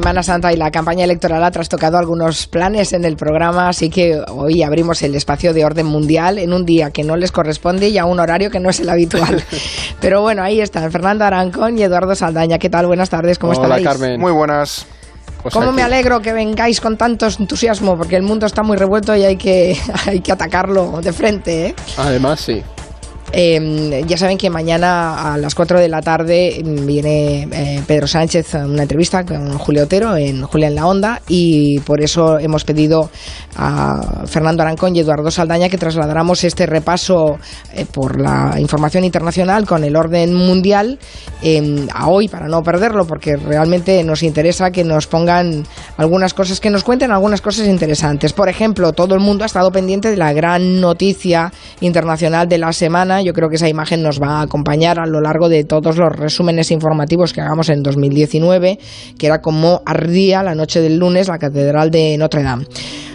Semana Santa y la campaña electoral ha trastocado algunos planes en el programa, así que hoy abrimos el espacio de orden mundial en un día que no les corresponde y a un horario que no es el habitual. Pero bueno, ahí están Fernando Arancón y Eduardo Saldaña. ¿Qué tal? Buenas tardes, ¿cómo Hola, estáis? Carmen. Muy buenas. Pues ¿Cómo aquí. me alegro que vengáis con tanto entusiasmo? Porque el mundo está muy revuelto y hay que, hay que atacarlo de frente, ¿eh? Además, sí. Eh, ya saben que mañana a las 4 de la tarde viene eh, Pedro Sánchez a una entrevista con Julio Otero en Julia en la Onda y por eso hemos pedido a Fernando Arancón y Eduardo Saldaña que trasladáramos este repaso eh, por la información internacional con el orden mundial eh, a hoy para no perderlo porque realmente nos interesa que nos pongan algunas cosas, que nos cuenten algunas cosas interesantes. Por ejemplo, todo el mundo ha estado pendiente de la gran noticia internacional de la semana yo creo que esa imagen nos va a acompañar a lo largo de todos los resúmenes informativos que hagamos en 2019, que era como ardía la noche del lunes la Catedral de Notre Dame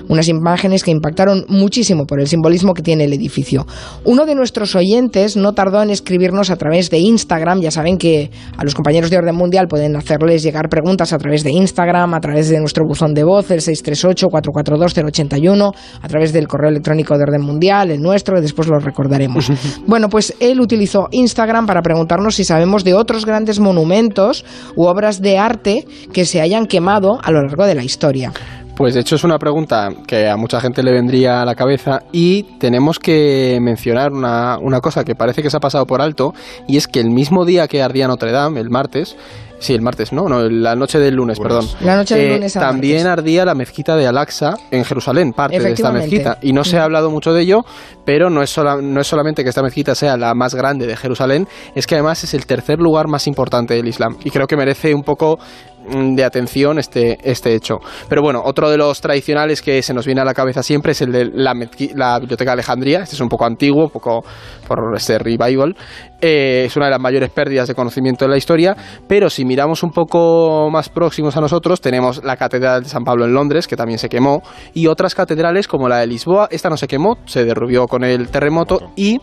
unas imágenes que impactaron muchísimo por el simbolismo que tiene el edificio. Uno de nuestros oyentes no tardó en escribirnos a través de Instagram, ya saben que a los compañeros de Orden Mundial pueden hacerles llegar preguntas a través de Instagram, a través de nuestro buzón de voz, el 638-442-081, a través del correo electrónico de Orden Mundial, el nuestro, y después lo recordaremos. bueno, pues él utilizó Instagram para preguntarnos si sabemos de otros grandes monumentos u obras de arte que se hayan quemado a lo largo de la historia. Pues de hecho es una pregunta que a mucha gente le vendría a la cabeza y tenemos que mencionar una, una cosa que parece que se ha pasado por alto y es que el mismo día que ardía Notre Dame, el martes, Sí, el martes, no, no, la noche del lunes, perdón. La noche del Eh, lunes También martes. ardía la mezquita de Al-Aqsa en Jerusalén, parte de esta mezquita. Y no se ha hablado mucho de ello, pero no es, sola- no es solamente que esta mezquita sea la más grande de Jerusalén, es que además es el tercer lugar más importante del Islam. Y creo que merece un poco mm, de atención este, este hecho. Pero bueno, otro de los tradicionales que se nos viene a la cabeza siempre es el de la Biblioteca de Alejandría. Este es un poco antiguo, un poco por este revival. Eh, es una de las mayores pérdidas de conocimiento de la historia, pero si miramos un poco más próximos a nosotros, tenemos la Catedral de San Pablo en Londres, que también se quemó, y otras catedrales como la de Lisboa, esta no se quemó, se derrubió con el terremoto y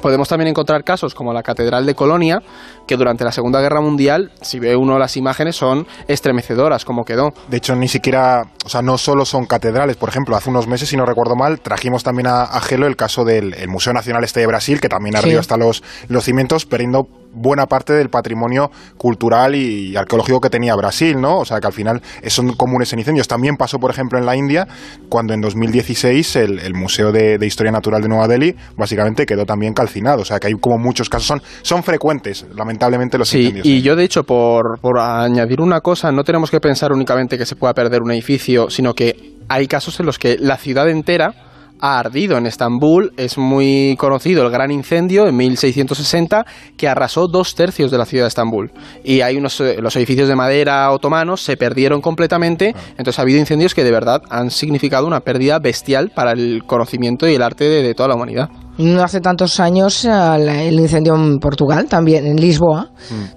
Podemos también encontrar casos como la Catedral de Colonia, que durante la Segunda Guerra Mundial, si ve uno las imágenes, son estremecedoras como quedó. De hecho, ni siquiera, o sea, no solo son catedrales. Por ejemplo, hace unos meses, si no recuerdo mal, trajimos también a, a Gelo el caso del el Museo Nacional Este de Brasil, que también ardió Sí. hasta los, los cimientos, perdiendo buena parte del patrimonio cultural y arqueológico que tenía Brasil, ¿no? O sea, que al final son comunes en incendios. También pasó, por ejemplo, en la India, cuando en 2016 el, el Museo de, de Historia Natural de Nueva Delhi básicamente quedó también calcinado. O sea, que hay como muchos casos, son, son frecuentes, lamentablemente, los Sí, incendios. y yo de hecho, por, por añadir una cosa, no tenemos que pensar únicamente que se pueda perder un edificio, sino que hay casos en los que la ciudad entera ha ardido en Estambul. Es muy conocido el gran incendio en 1660 que arrasó dos tercios de la ciudad de Estambul. Y hay unos eh, los edificios de madera otomanos se perdieron completamente. Entonces ha habido incendios que de verdad han significado una pérdida bestial para el conocimiento y el arte de, de toda la humanidad. No hace tantos años eh, el incendio en Portugal, también en Lisboa,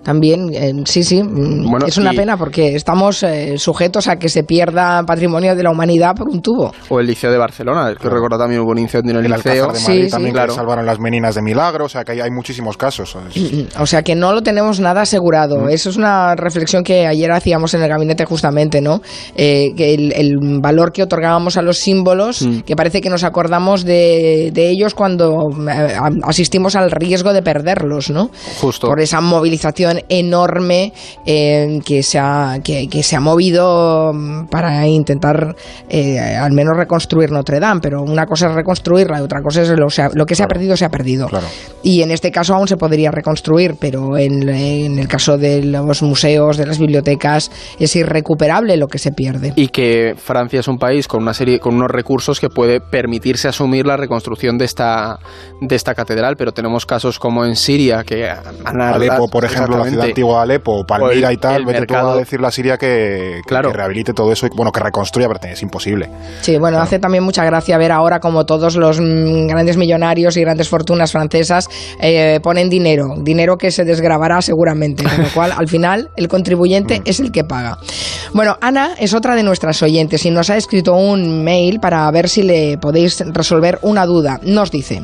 también, eh, sí, sí, mm, Bueno, es una y- pena porque estamos eh, sujetos a que se pierda patrimonio de la humanidad por un tubo. O el Liceo de Barcelona, que recuerdo también hubo un incendio en el, el liceo. Alcázar de Madrid sí. también, Claro. que salvaron las meninas de milagro. O sea, que hay, hay muchísimos casos. O sea que no lo tenemos nada asegurado. Eso es una reflexión que ayer hacíamos en el gabinete justamente, ¿no? Eh, que el, el valor que otorgábamos a los símbolos, que parece que nos acordamos de, de ellos cuando eh, asistimos al riesgo de perderlos, ¿no? Justo. Por esa movilización enorme eh, que, se ha, que, que se ha movido mm, para intentar eh, al menos reconstruir Notre Dame. Pero una cosa es reconstruirla y otra cosa es lo, que se ha perdido, se ha perdido. Claro. Y en este caso aún se podría reconstruir, pero en, en el caso de los museos, de las bibliotecas, es irrecuperable lo que se pierde. y que Francia es un país con una serie con unos recursos que puede permitirse asumir la reconstrucción de esta de esta catedral, pero tenemos casos como en Siria que han Alepo, por ejemplo, la ciudad antigua de Alepo, Palmira el- y tal, vete tú mercado- a decirle a Siria que, Claro. que rehabilite todo eso, y, bueno, que reconstruya, pero es imposible. Sí, bueno, hace también mucha gracia ver ahora como todos los mm, grandes millonarios y grandes fortunas francesas eh, ponen dinero, dinero que se desgravará seguramente, con lo cual al final el contribuyente es el que paga. Bueno, Ana es otra de nuestras oyentes y nos ha escrito un mail para ver si le podéis resolver una duda. Nos dice...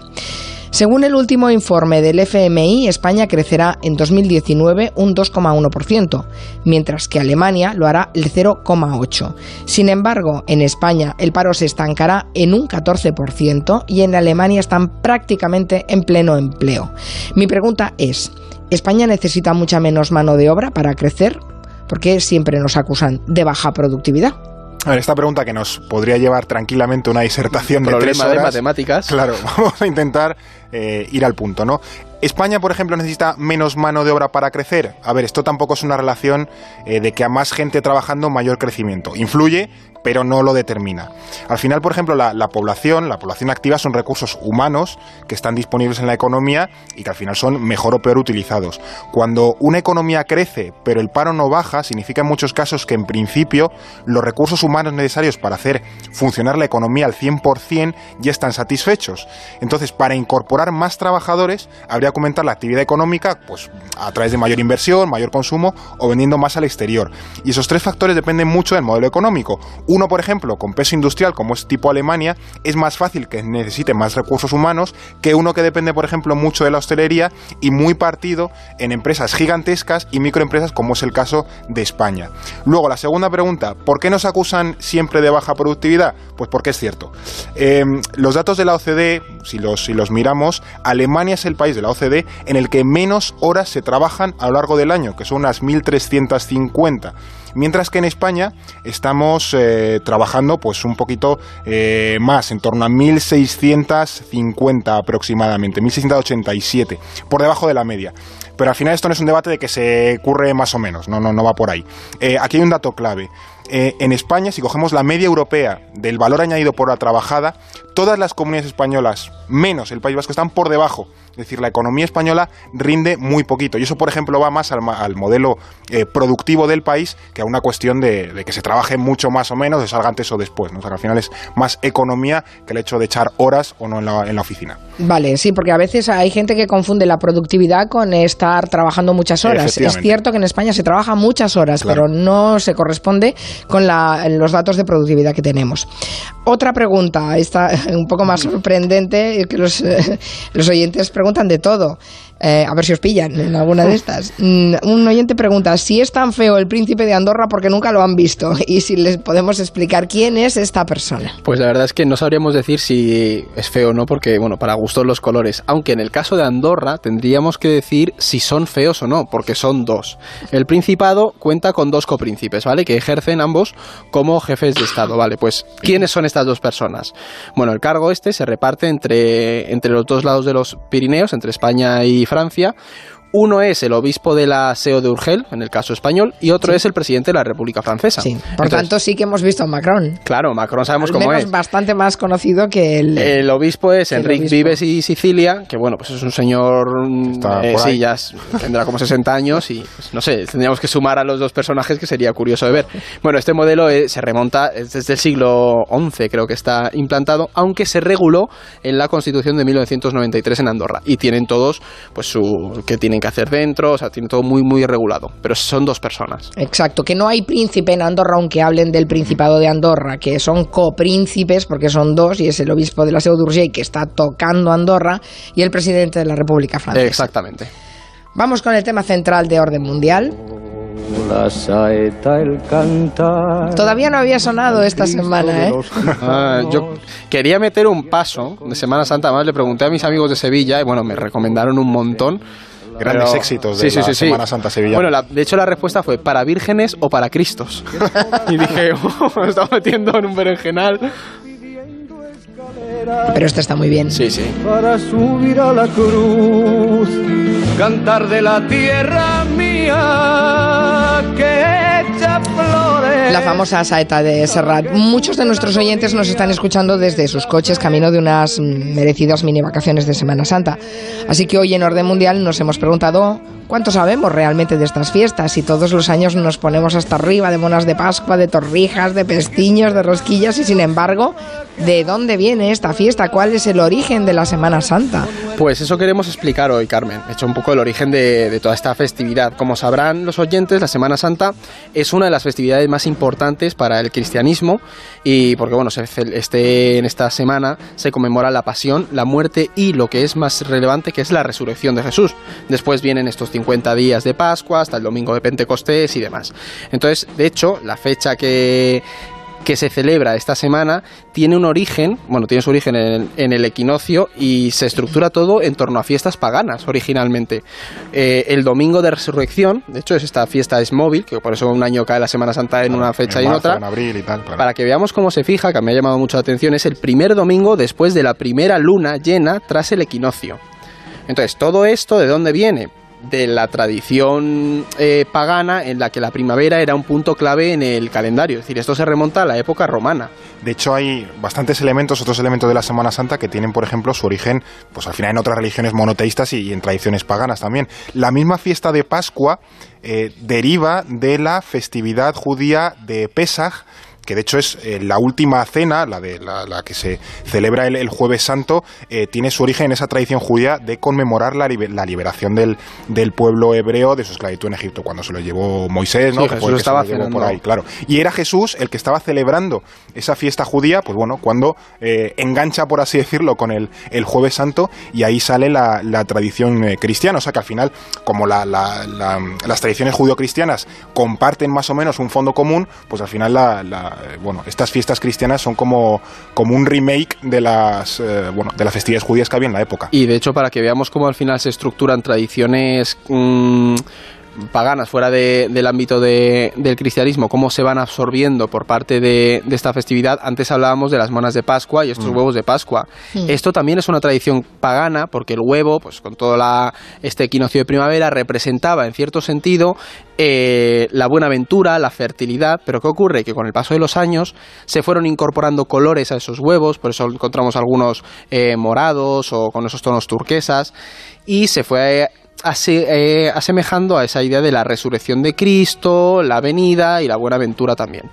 Según el último informe del FMI, España crecerá en 2019 un 2,1%, mientras que Alemania lo hará el 0,8%. Sin embargo, en España el paro se estancará en un 14% y en Alemania están prácticamente en pleno empleo. Mi pregunta es, ¿España necesita mucha menos mano de obra para crecer? ¿Por qué siempre nos acusan de baja productividad? A ver, esta pregunta que nos podría llevar tranquilamente una disertación de tres horas. de matemáticas. Claro, vamos a intentar eh, ir al punto, ¿no? ¿España, por ejemplo, necesita menos mano de obra para crecer? A ver, esto tampoco es una relación eh, de que a más gente trabajando mayor crecimiento. Influye, pero no lo determina. Al final, por ejemplo, la, población, la población activa son recursos humanos que están disponibles en la economía y que al final son mejor o peor utilizados. Cuando una economía crece, pero el paro no baja, significa en muchos casos que en principio los recursos humanos necesarios para hacer funcionar la economía al 100% ya están satisfechos. Entonces, para incorporar más trabajadores, habría que aumentar la actividad económica pues, a través de mayor inversión, mayor consumo o vendiendo más al exterior. Y esos tres factores dependen mucho del modelo económico. Uno, por ejemplo, con peso industrial, como es tipo Alemania, es más fácil que necesite más recursos humanos que uno que depende, por ejemplo, mucho de la hostelería y muy partido en empresas gigantescas y microempresas, como es el caso de España. Luego, la segunda pregunta, ¿por qué nos acusan siempre de baja productividad? Pues porque es cierto. Em, los datos de la OCDE, si los, si los miramos, Alemania es el país de la OCDE en el que menos horas se trabajan a lo largo del año, que son unas 1.350 mientras que en España estamos eh, trabajando pues un poquito eh, más, en torno a 1.650 aproximadamente, 1.687, por debajo de la media. Pero al final esto no es un debate de que se curre más o menos, no, no, no va por ahí. Eh, aquí hay un dato clave. en España, si cogemos la media europea del valor añadido por la trabajada, todas las comunidades españolas, menos el País Vasco, están por debajo es decir, la economía española rinde muy poquito. Y eso, por ejemplo, va más al, modelo eh, productivo del país que a una cuestión de, que se trabaje mucho más o menos, de salga antes o después. ¿no? O sea, que al final es más economía que el hecho de echar horas o no en la, en la oficina. Vale, sí, porque a veces hay gente que confunde la productividad con estar trabajando muchas horas. Es cierto que en España se trabaja muchas horas, pero no se corresponde con los datos de productividad que tenemos. Otra pregunta, esta un poco más sorprendente, que los, los oyentes preguntan de todo. Eh, a ver si os pillan en alguna de estas. Mm, un oyente pregunta si es tan feo el príncipe de Andorra porque nunca lo han visto y si les podemos explicar quién es esta persona. Pues la verdad es que no sabríamos decir si es feo o no porque, bueno, para gustos los colores. Aunque en el caso de Andorra tendríamos que decir si son feos o no, porque son dos. El principado cuenta con dos copríncipes, ¿vale? Que ejercen ambos como jefes de Estado, ¿vale? Pues, ¿quiénes son estas dos personas? Bueno, el cargo este se reparte entre, entre los dos lados de los Pirineos, entre España y Francia uno es el obispo de la SEO de Urgel, en el caso español, y otro es el presidente de la República Francesa. Sí. Por tanto, sí que hemos visto a Macron. Claro, Macron sabemos cómo es. bastante más conocido que el. El obispo es Enrique Vives y Sicilia, que bueno, pues es un señor. Eh, sí, ya tendrá como 60 años y pues, no sé, tendríamos que sumar a los dos personajes que sería curioso de ver. Bueno, este modelo eh, se remonta desde el siglo XI, creo que está implantado, aunque se reguló en la Constitución de 1993 en Andorra. Y tienen todos, pues su. que tienen que hacer dentro, o sea, tiene todo muy, muy regulado. Pero son dos personas. Exacto, que no hay príncipe en Andorra, aunque hablen del Principado de Andorra, que son copríncipes, porque son dos, y es el obispo de la Seu d'Urgell que está tocando Andorra, y el presidente de la República Francesa. Exactamente. Vamos con el tema central de orden mundial. La saeta, el cantar. Todavía no había sonado esta semana, ¿eh? Ah, yo quería meter un paso de Semana Santa, más le pregunté a mis amigos de Sevilla y bueno, me recomendaron un montón. Grandes éxitos de la Semana Santa Sevilla. Bueno, de hecho la respuesta fue para vírgenes o para cristos. y dije, oh, me estaba metiendo en un berenjenal. Pero esto está muy bien. Sí, sí. Para subir a la cruz, cantar de la tierra mía. La famosa saeta de Serrat. Muchos de nuestros oyentes nos están escuchando desde sus coches camino de unas merecidas mini vacaciones de Semana Santa. Así que hoy en Orden Mundial nos hemos preguntado ¿Cuánto sabemos realmente de estas fiestas? Y todos los años nos ponemos hasta arriba de monas de Pascua, de torrijas, de pestiños, de rosquillas y sin embargo, ¿de dónde viene esta fiesta? ¿Cuál es el origen de la Semana Santa? Pues eso queremos explicar hoy, Carmen. He hecho un poco el origen de, toda esta festividad. Como sabrán los oyentes, la Semana Santa es una de las festividades más importantes para el cristianismo y porque, bueno, este, en esta semana se conmemora la pasión, la muerte y lo que es más relevante, que es la resurrección de Jesús. Después vienen estos 50 días de Pascua hasta el domingo de Pentecostés y demás. Entonces, de hecho, la fecha que, que se celebra esta semana tiene un origen, bueno, tiene su origen en el, equinoccio y se estructura todo en torno a fiestas paganas originalmente. Eh, el domingo de resurrección, de hecho, es esta fiesta es móvil, que por eso un año cae la Semana Santa en una fecha y en otra. Para que veamos cómo se fija, que me ha llamado mucho la atención, es el primer domingo después de la primera luna llena tras el equinoccio. Entonces, todo esto, ¿de dónde viene? De la tradición eh, pagana en la que la primavera era un punto clave en el calendario. Es decir, esto se remonta a la época romana. De hecho, hay bastantes elementos, otros elementos de la Semana Santa que tienen, por ejemplo, su origen, pues al final en otras religiones monoteístas y, en tradiciones paganas también. La misma fiesta de Pascua eh, deriva de la festividad judía de Pesach, que de hecho es eh, la última cena, la de la, que se celebra el, jueves santo, eh, tiene su origen en esa tradición judía de conmemorar la, liberación del, del, pueblo hebreo de su esclavitud en Egipto, cuando se lo llevó Moisés, ¿no? Jesús estaba por ahí, claro. Y era Jesús el que estaba celebrando esa fiesta judía, pues bueno, cuando eh, engancha, por así decirlo, con el, el jueves santo y ahí sale la, tradición cristiana. O sea que al final, como las tradiciones judío-cristianas comparten más o menos un fondo común, pues al final la bueno, estas fiestas cristianas son como, como un remake de las, eh, bueno, de las festividades judías que había en la época. Y de hecho, para que veamos cómo al final se estructuran tradiciones... Mm, paganas fuera del ámbito del cristianismo, cómo se van absorbiendo por parte de, esta festividad. Antes hablábamos de las monas de Pascua y estos mm. huevos de Pascua. Mm. Esto también es una tradición pagana porque el huevo, pues con todo la, este equinoccio de primavera, representaba en cierto sentido eh, la buena aventura, la fertilidad, pero ¿qué ocurre? Que con el paso de los años se fueron incorporando colores a esos huevos, por eso encontramos algunos eh, morados o con esos tonos turquesas, y se fue eh, asemejando a esa idea de la resurrección de Cristo, la venida y la buena aventura también.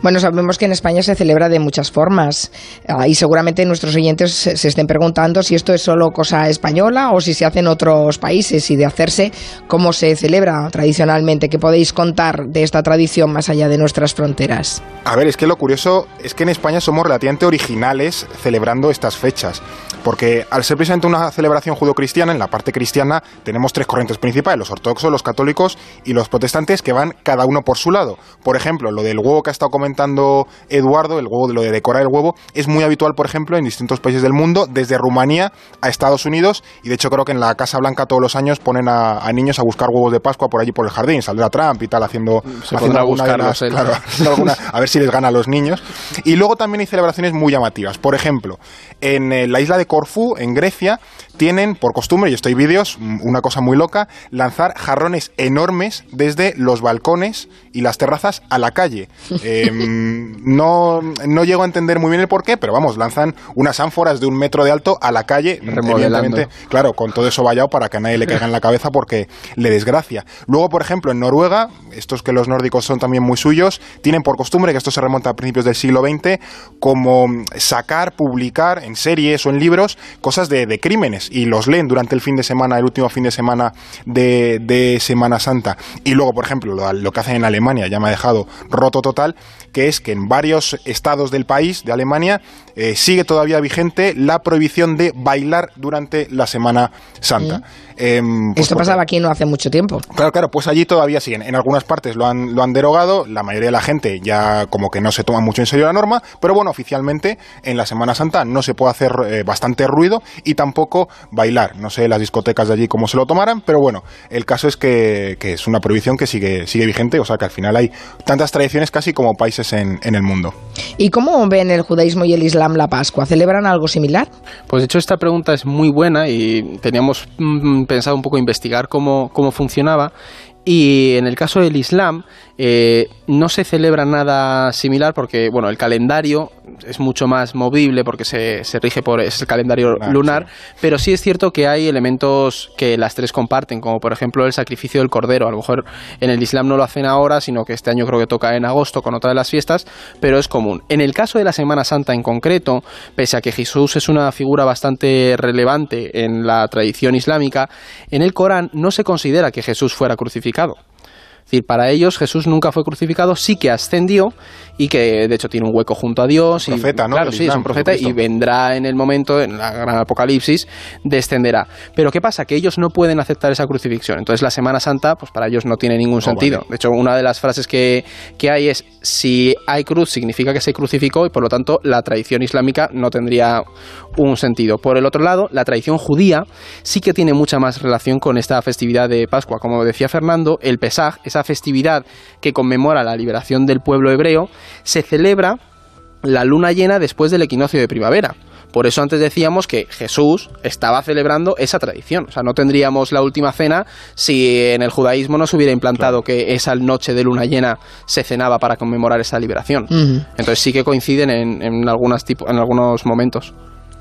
Bueno, sabemos que en España se celebra de muchas formas ah, y seguramente nuestros oyentes se, estén preguntando si esto es solo cosa española o si se hace en otros países y de hacerse cómo se celebra tradicionalmente. ¿Qué podéis contar de esta tradición más allá de nuestras fronteras? A ver, es que lo curioso es que en España somos relativamente originales celebrando estas fechas, porque al ser precisamente una celebración judo-cristiana, en la parte cristiana tenemos tres corrientes principales, los ortodoxos, los católicos y los protestantes que van cada uno por su lado. Por ejemplo, lo del huevo que ha estado comentando Eduardo, el huevo de lo de decorar el huevo, es muy habitual, por ejemplo, en distintos países del mundo, desde Rumanía a Estados Unidos, y de hecho creo que en la Casa Blanca todos los años ponen a, niños a buscar huevos de Pascua por allí por el jardín, saldrá Trump y tal, haciendo, haciendo alguna, a ver si les gana a los niños. Y luego también hay celebraciones muy llamativas. Por ejemplo, en eh, la isla de Corfú, en Grecia, tienen por costumbre, y estoy vídeos, una cosa muy loca, lanzar jarrones enormes desde los balcones y las terrazas a la calle. Em, no, no llego a entender muy bien el porqué, pero vamos, lanzan unas ánforas de un metro de alto a la calle, evidentemente, claro, con todo eso vallado para que a nadie le caiga en la cabeza porque le desgracia. Luego, por ejemplo, en Noruega, estos que los nórdicos son también muy suyos, tienen por costumbre, que esto se remonta a principios del siglo XX, como sacar, publicar en series o en libros cosas de, de crímenes y los leen durante el fin de semana, el último fin de semana de, Semana Santa. Y luego, por ejemplo, lo, lo que hacen en Alemania ya me ha dejado roto total, que es que en varios estados del país, de Alemania, eh, sigue todavía vigente la prohibición de bailar durante la Semana Santa. Em, pues Esto pasaba aquí no hace mucho tiempo. Claro, claro, pues allí todavía siguen. En algunas partes lo han, lo han derogado, la mayoría de la gente ya como que no se toma mucho en serio la norma, pero bueno, oficialmente en la Semana Santa no se puede hacer eh, bastante ruido y tampoco bailar. No sé las discotecas de allí cómo se lo tomaran, pero bueno, el caso es que, es una prohibición que sigue, sigue vigente, o sea que al final hay tantas tradiciones casi como países en, en el mundo. ¿Y cómo ven el judaísmo y el islam la Pascua? ¿Celebran algo similar? Pues de hecho esta pregunta es muy buena y teníamos mm, pensado un poco investigar cómo, cómo funcionaba y en el caso del Islam, Eh, no se celebra nada similar porque, bueno, el calendario es mucho más movible porque se, se rige por es el calendario lunar, pero sí es cierto que hay elementos que las tres comparten, como por ejemplo el sacrificio del cordero. A lo mejor en el Islam no lo hacen ahora, sino que este año creo que toca en agosto con otra de las fiestas, pero es común. En el caso de la Semana Santa en concreto, pese a que Jesús es una figura bastante relevante en la tradición islámica, en el Corán no se considera que Jesús fuera crucificado. Es decir, para ellos Jesús nunca fue crucificado, sí que ascendió y que de hecho tiene un hueco junto a Dios. Profeta, y, ¿no? Claro, sí, es un profeta y vendrá en el momento, en la gran apocalipsis, descenderá. Pero ¿qué pasa? Que ellos no pueden aceptar esa crucifixión. Entonces la Semana Santa, pues para ellos no tiene ningún sentido. De hecho, una de las frases que, que hay es, si hay cruz significa que se crucificó y por lo tanto la tradición islámica no tendría un sentido. Por el otro lado, la tradición judía sí que tiene mucha más relación con esta festividad de Pascua. Como decía Fernando, el Pesaj, esa festividad que conmemora la liberación del pueblo hebreo, se celebra la luna llena después del equinoccio de primavera. Por eso antes decíamos que Jesús estaba celebrando esa tradición. O sea, no tendríamos la última cena si en el judaísmo no se hubiera implantado que esa noche de luna llena se cenaba para conmemorar esa liberación. Entonces sí que coinciden en, en, algunas tipo, en algunos momentos.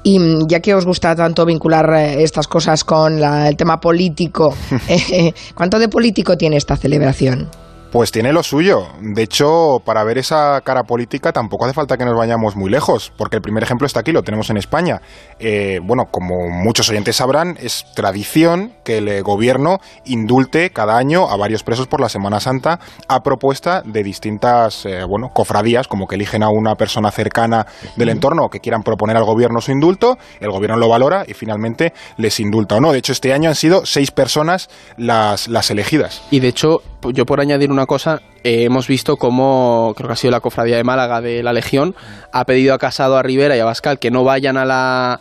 Y mm, ya que os gusta tanto vincular eh, estas cosas con la- el tema político, eh, ¿cuánto de político tiene esta celebración? Pues tiene lo suyo. De hecho, para ver esa cara política tampoco hace falta que nos vayamos muy lejos, porque el primer ejemplo está aquí, lo tenemos en España. Eh, bueno, como muchos oyentes sabrán, es tradición que el eh, gobierno indulte cada año a varios presos por la Semana Santa a propuesta de distintas, eh, bueno, cofradías, como que eligen a una persona cercana del entorno que quieran proponer al gobierno su indulto, el gobierno lo valora y finalmente les indulta o no. De hecho, este año han sido seis personas las, las elegidas. Y de hecho, yo por añadir una cosa, eh, hemos visto cómo, creo que ha sido la cofradía de Málaga de la Legión, ha pedido a Casado, a Rivera y a Bascal que no vayan a la,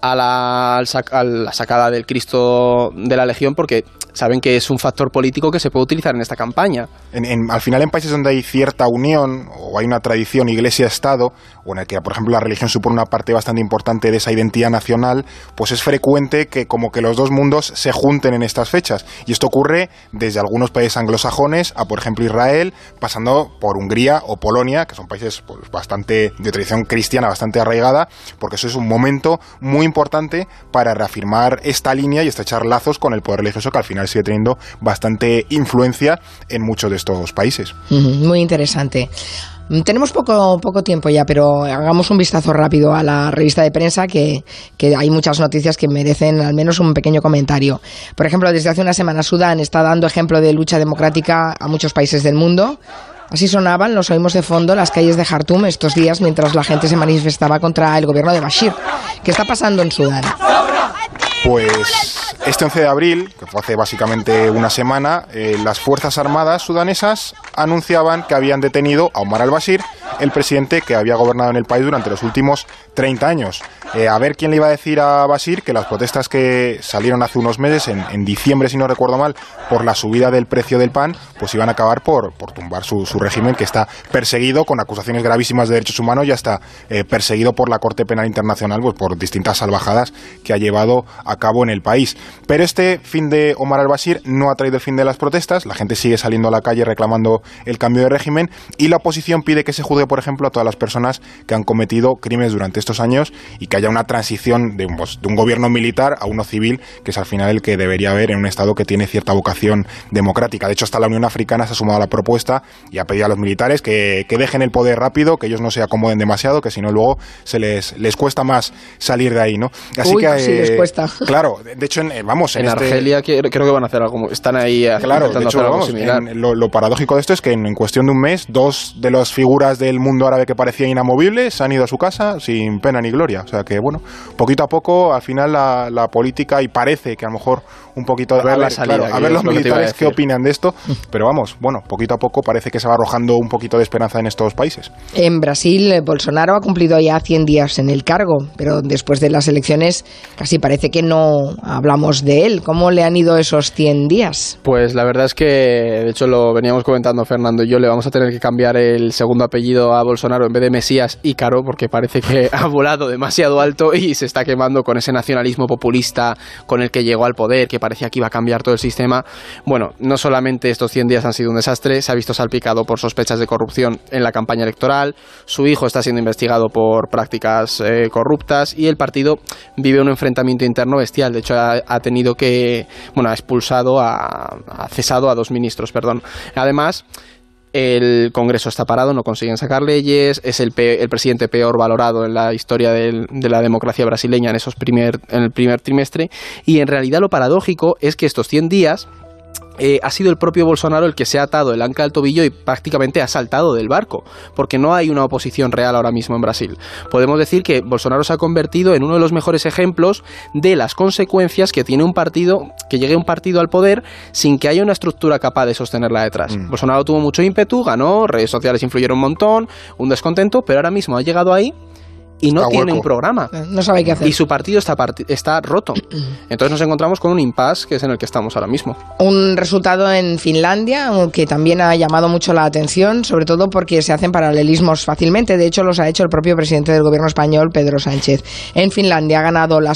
a la, a la sacada del Cristo de la Legión porque saben que es un factor político que se puede utilizar en esta campaña. En- en- al final, en países donde hay cierta unión o hay una tradición iglesia-estado, o en el que, por ejemplo, la religión supone una parte bastante importante de esa identidad nacional, pues es frecuente que como que los dos mundos se junten en estas fechas. Y esto ocurre desde algunos países anglosajones a, por ejemplo, Israel, pasando por Hungría o Polonia, que son países pues, bastante de tradición cristiana, bastante arraigada, porque eso es un momento muy importante para reafirmar esta línea y estrechar lazos con el poder religioso que al final sigue teniendo bastante influencia en muchos de estos países. Muy interesante. Mm, Tenemos poco, poco tiempo ya, pero hagamos un vistazo rápido a la revista de prensa, que, que hay muchas noticias que merecen al menos un pequeño comentario. Por ejemplo, desde hace una semana Sudán está dando ejemplo de lucha democrática a muchos países del mundo. Así sonaban, los oímos de fondo, las calles de Jartum estos días mientras la gente se manifestaba contra el gobierno de Bashir. ¿Qué está pasando en Sudán? Pues este 11 de abril, que fue hace básicamente una semana, eh, las Fuerzas Armadas sudanesas anunciaban que habían detenido a Omar al-Bashir, el presidente que había gobernado en el país durante los últimos 30 años. Eh, a ver quién le iba a decir a Bashir que las protestas que salieron hace unos meses, en, en diciembre si no recuerdo mal, por la subida del precio del pan, pues iban a acabar por, por tumbar su, su régimen que está perseguido con acusaciones gravísimas de derechos humanos y hasta eh, perseguido por la Corte Penal Internacional pues, por distintas salvajadas que ha llevado a cabo en el país. Pero este fin de Omar al-Bashir no ha traído el fin de las protestas, la gente sigue saliendo a la calle reclamando el cambio de régimen y la oposición pide que se juzgue, por ejemplo, a todas las personas que han cometido crímenes durante estos años y que haya una transición de un, pues, de un gobierno militar a uno civil, que es al final el que debería haber en un Estado que tiene cierta vocación democrática. De hecho, hasta la Unión Africana se ha sumado a la propuesta y ha pedido a los militares que, que dejen el poder rápido, que ellos no se acomoden demasiado, que si no luego se les, les cuesta más salir de ahí, ¿no? Así Uy, que, sí, les eh, cuesta. Claro, de de hecho, en, eh, vamos, en, En, este- Argelia creo que van a hacer algo, están ahí Claro, de hecho, hacer algo vamos, similar. en- lo, lo paradójico de esto es que en, en cuestión de un mes, dos de las figuras del mundo árabe que parecían inamovibles se han ido a su casa sin pena ni gloria. O sea que, bueno, poquito a poco, al final la, la política, y parece que a lo mejor un poquito... A ver la salida, claro, a ver los lo militares qué opinan de esto, pero vamos, bueno, poquito a poco parece que se va arrojando un poquito de esperanza en estos países. En Brasil, eh, Bolsonaro ha cumplido ya 100 días en el cargo, pero después de las elecciones casi parece que no habla sepamos de él. ¿Cómo le han ido esos 100 días? Pues la verdad es que, de hecho, lo veníamos comentando Fernando y yo, le vamos a tener que cambiar el segundo apellido a Bolsonaro en vez de Mesías y Caro, porque parece que ha volado demasiado alto y se está quemando con ese nacionalismo populista con el que llegó al poder, que parecía que iba a cambiar todo el sistema. Bueno, no solamente estos 100 días han sido un desastre, se ha visto salpicado por sospechas de corrupción en la campaña electoral, su hijo está siendo investigado por prácticas eh, corruptas y el partido vive un enfrentamiento interno bestial. De hecho, ha, tenido que, bueno, ha expulsado, ha, cesado a dos ministros, perdón. Además, el Congreso está parado, no consiguen sacar leyes, es el, el presidente peor valorado en la historia de la democracia brasileña en, esos primer, en el primer trimestre, y en realidad lo paradójico es que estos 100 días eh, ha sido el propio Bolsonaro el que se ha atado el anca al tobillo y prácticamente ha saltado del barco, porque no hay una oposición real ahora mismo en Brasil. Podemos decir que Bolsonaro se ha convertido en uno de los mejores ejemplos de las consecuencias que tiene un partido, que llegue un partido al poder sin que haya una estructura capaz de sostenerla detrás. Mm. Bolsonaro tuvo mucho ímpetu, ganó, redes sociales influyeron un montón, un descontento, pero ahora mismo ha llegado ahí y no tiene un programa. Eh, no sabe qué hacer. Y su partido está, está roto. Entonces nos encontramos con un impasse que es en el que estamos ahora mismo. Un resultado en Finlandia que también ha llamado mucho la atención, sobre todo porque se hacen paralelismos fácilmente. De hecho, los ha hecho el propio presidente del gobierno español, Pedro Sánchez. En Finlandia ha ganado la,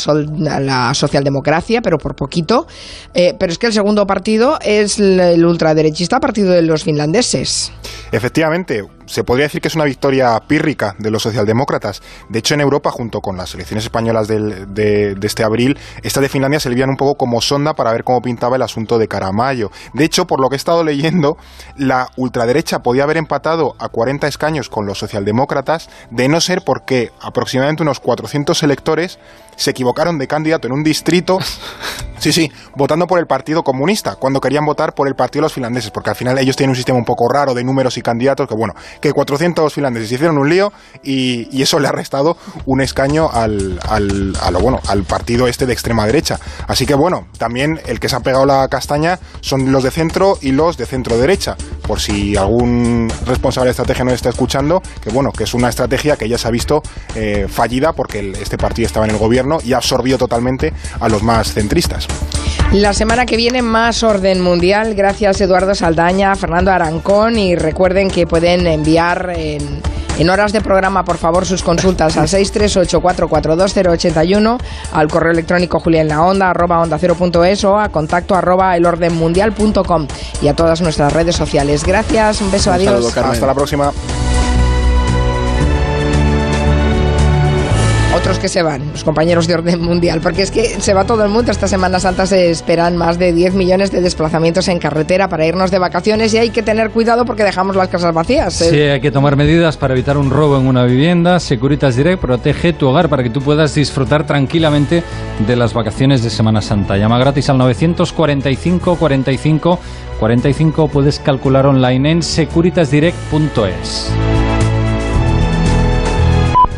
la socialdemocracia, pero por poquito. Eh, pero es que el segundo partido es el ultraderechista partido de los finlandeses. Efectivamente, se podría decir que es una victoria pírrica de los socialdemócratas. De hecho, en Europa, junto con las elecciones españolas de, este abril, estas de Finlandia servían un poco como sonda para ver cómo pintaba el asunto de Caramayo. De hecho, por lo que he estado leyendo, la ultraderecha podía haber empatado a 40 escaños con los socialdemócratas, de no ser porque aproximadamente unos 400 electores se equivocaron de candidato en un distrito, sí, sí, votando por el Partido Comunista, cuando querían votar por el Partido de los Finlandeses, porque al final ellos tienen un sistema un poco raro de números y candidatos, que bueno, que 400 finlandeses hicieron un lío y, eso le ha restado un escaño al, al, a lo, bueno, al partido este de extrema derecha. Así que bueno, también el que se ha pegado la castaña son los de centro y los de centro derecha, por si algún responsable de estrategia nos está escuchando, que bueno, que es una estrategia que ya se ha visto eh, fallida porque este partido estaba en el gobierno y absorbió totalmente a los más centristas. La semana que viene más orden mundial. Gracias Eduardo Saldaña, Fernando Arancón y recuerden que pueden enviar en, horas de programa, por favor, sus consultas al 638442081, al correo electrónico julianlaonda arroba onda o a contacto arroba elordenmundial.com y a todas nuestras redes sociales. Gracias, un beso, adiós. Hasta la próxima. Otros que se van, los compañeros de orden mundial, porque es que se va todo el mundo. Esta Semana Santa se esperan más de 10 millones de desplazamientos en carretera para irnos de vacaciones y hay que tener cuidado porque dejamos las casas vacías. ¿eh? Sí, hay que tomar medidas para evitar un robo en una vivienda. Securitas Direct protege tu hogar para que tú puedas disfrutar tranquilamente de las vacaciones de Semana Santa. Llama gratis al 945 45 45. Puedes calcular online en securitasdirect.es.